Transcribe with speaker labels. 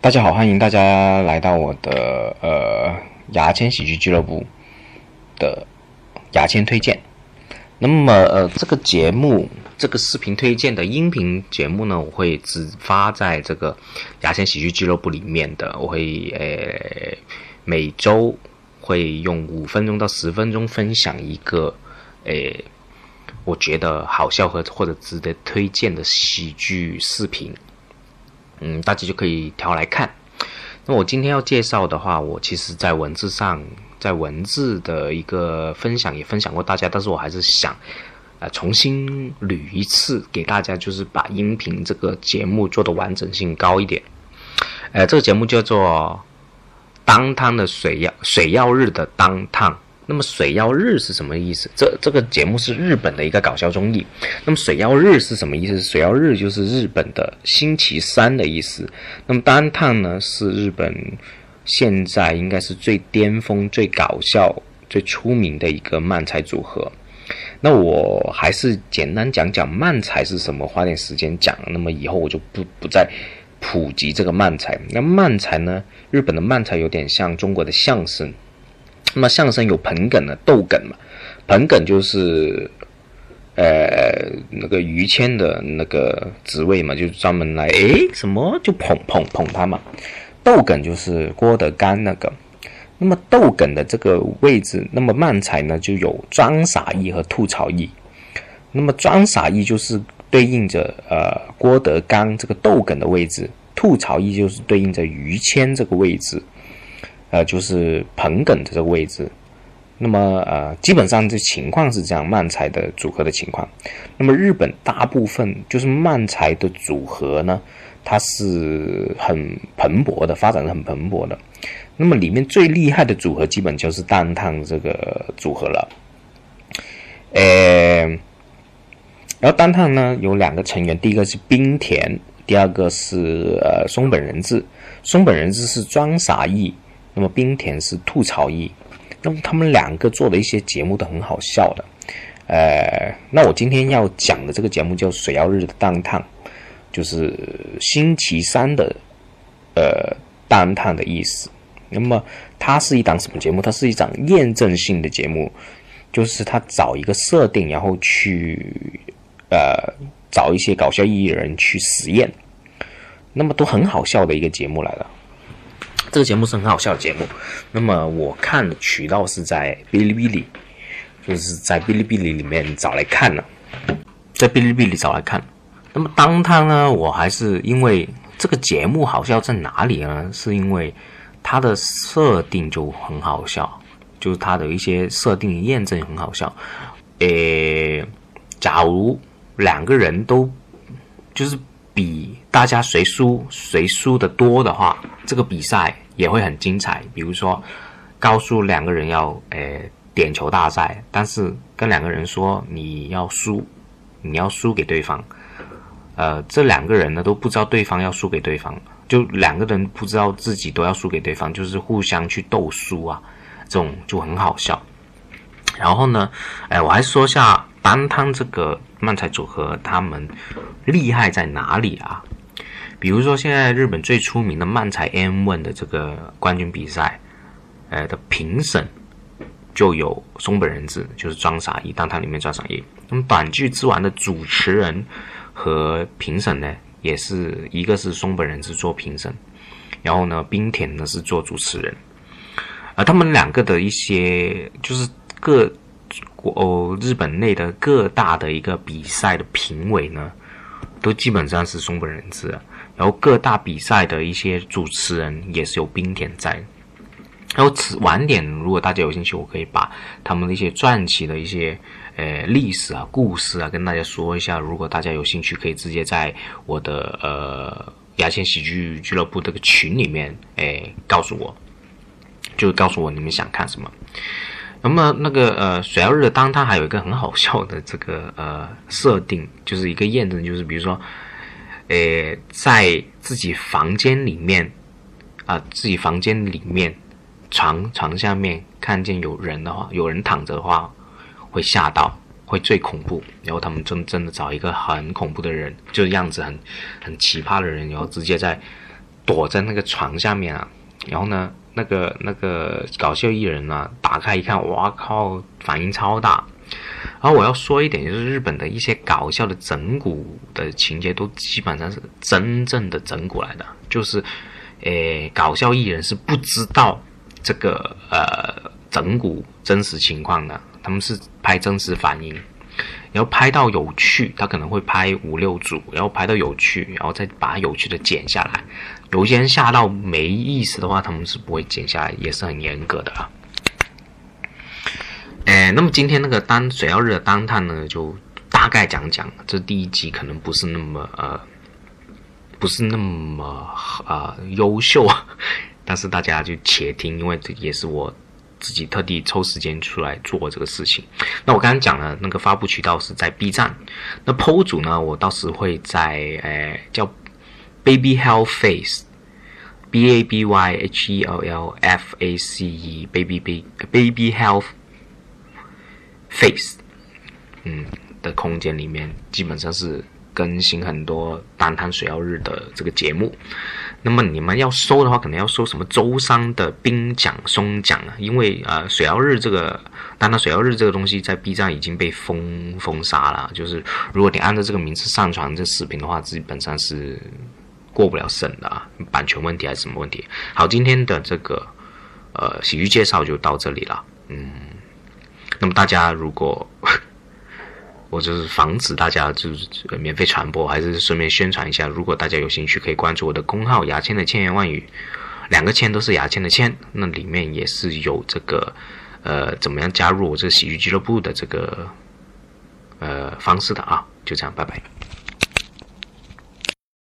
Speaker 1: 大家好，欢迎大家来到我的呃牙签喜剧俱乐部的牙签推荐。那么呃，这个节目这个视频推荐的音频节目呢，我会只发在这个牙签喜剧俱乐部里面的。我会呃每周会用五分钟到十分钟分享一个呃我觉得好笑和或者值得推荐的喜剧视频。嗯，大家就可以调来看。那我今天要介绍的话，我其实在文字上，在文字的一个分享也分享过大家，但是我还是想，呃，重新捋一次给大家，就是把音频这个节目做的完整性高一点。呃，这个节目叫做《当汤的水曜水曜日的当汤》。那么水曜日是什么意思？这这个节目是日本的一个搞笑综艺。那么水曜日是什么意思？水曜日就是日本的星期三的意思。那么单趟呢是日本现在应该是最巅峰、最搞笑、最出名的一个漫才组合。那我还是简单讲讲漫才是什么，花点时间讲。那么以后我就不不再普及这个漫才。那漫才呢？日本的漫才有点像中国的相声。那么相声有捧哏的逗哏嘛？捧哏就是，呃，那个于谦的那个职位嘛，就专门来诶什么就捧捧捧他嘛。逗哏就是郭德纲那个。那么逗哏的这个位置，那么漫才呢就有装傻义和吐槽义。那么装傻义就是对应着呃郭德纲这个逗哏的位置，吐槽义就是对应着于谦这个位置。呃，就是捧哏的这个位置，那么呃，基本上这情况是这样，漫才的组合的情况。那么日本大部分就是漫才的组合呢，它是很蓬勃的，发展的很蓬勃的。那么里面最厉害的组合，基本就是蛋烫这个组合了。呃，然后蛋烫呢有两个成员，第一个是冰田，第二个是呃松本人志。松本人志是装傻义。那么冰田是吐槽艺，那么他们两个做的一些节目都很好笑的，呃，那我今天要讲的这个节目叫水曜日的当烫，就是星期三的呃当烫的意思。那么它是一档什么节目？它是一档验证性的节目，就是他找一个设定，然后去呃找一些搞笑艺人去实验，那么都很好笑的一个节目来了。这个节目是很好笑的节目，那么我看的渠道是在哔哩哔哩，就是在哔哩哔哩里面找来看的，在哔哩哔哩找来看。那么当他呢，我还是因为这个节目好笑在哪里呢？是因为它的设定就很好笑，就是它的一些设定验证很好笑。诶，假如两个人都就是比。大家谁输谁输的多的话，这个比赛也会很精彩。比如说，告诉两个人要呃点球大赛，但是跟两个人说你要输，你要输给对方。呃，这两个人呢都不知道对方要输给对方，就两个人不知道自己都要输给对方，就是互相去斗输啊，这种就很好笑。然后呢，哎，我还说下单汤这个漫才组合他们厉害在哪里啊？比如说，现在日本最出名的漫才 M One 的这个冠军比赛，呃的评审就有松本人志，就是装傻一，当他里面装傻一。那么短剧之王的主持人和评审呢，也是一个是松本人志做评审，然后呢，冰田呢是做主持人，而他们两个的一些就是各国哦日本内的各大的一个比赛的评委呢，都基本上是松本人志。然后各大比赛的一些主持人也是有冰田在。然后此晚点，如果大家有兴趣，我可以把他们的一些传奇的一些呃历史啊、故事啊跟大家说一下。如果大家有兴趣，可以直接在我的呃牙签喜剧俱乐部这个群里面诶告诉我，就告诉我你们想看什么。那么那个呃水曜日的当他还有一个很好笑的这个呃设定，就是一个验证，就是比如说。呃，在自己房间里面，啊，自己房间里面床床下面看见有人的话，有人躺着的话，会吓到，会最恐怖。然后他们真真的找一个很恐怖的人，就是样子很很奇葩的人，然后直接在躲在那个床下面啊，然后呢，那个那个搞笑艺人呢，打开一看，哇靠，反应超大。然后我要说一点，就是日本的一些搞笑的整蛊的情节，都基本上是真正的整蛊来的，就是，诶，搞笑艺人是不知道这个呃整蛊真实情况的，他们是拍真实反应，然后拍到有趣，他可能会拍五六组，然后拍到有趣，然后再把有趣的剪下来。有些人下到没意思的话，他们是不会剪下来，也是很严格的啊。哎，那么今天那个单水曜日的单探呢，就大概讲讲。这第一集可能不是那么呃，不是那么啊优秀，但是大家就且听，因为这也是我自己特地抽时间出来做这个事情。那我刚刚讲了，那个发布渠道是在 B 站，那 PO 主呢，我到时会在呃叫 Baby Health Face，B A B Y H E L L F A C E baby baby health。Face，嗯的空间里面，基本上是更新很多单谈水曜日的这个节目。那么你们要搜的话，可能要搜什么周三的冰奖松奖啊？因为呃水曜日这个单谈水曜日这个东西在 B 站已经被封封杀了。就是如果你按照这个名字上传这视频的话，基本上是过不了审的啊，版权问题还是什么问题？好，今天的这个呃喜剧介绍就到这里了，嗯。那么大家如果，我就是防止大家就是免费传播，还是顺便宣传一下。如果大家有兴趣，可以关注我的公号“牙签的千言万语”，两个“签”都是牙签的“签”，那里面也是有这个呃怎么样加入我这个喜剧俱乐部的这个呃方式的啊。就这样，拜拜。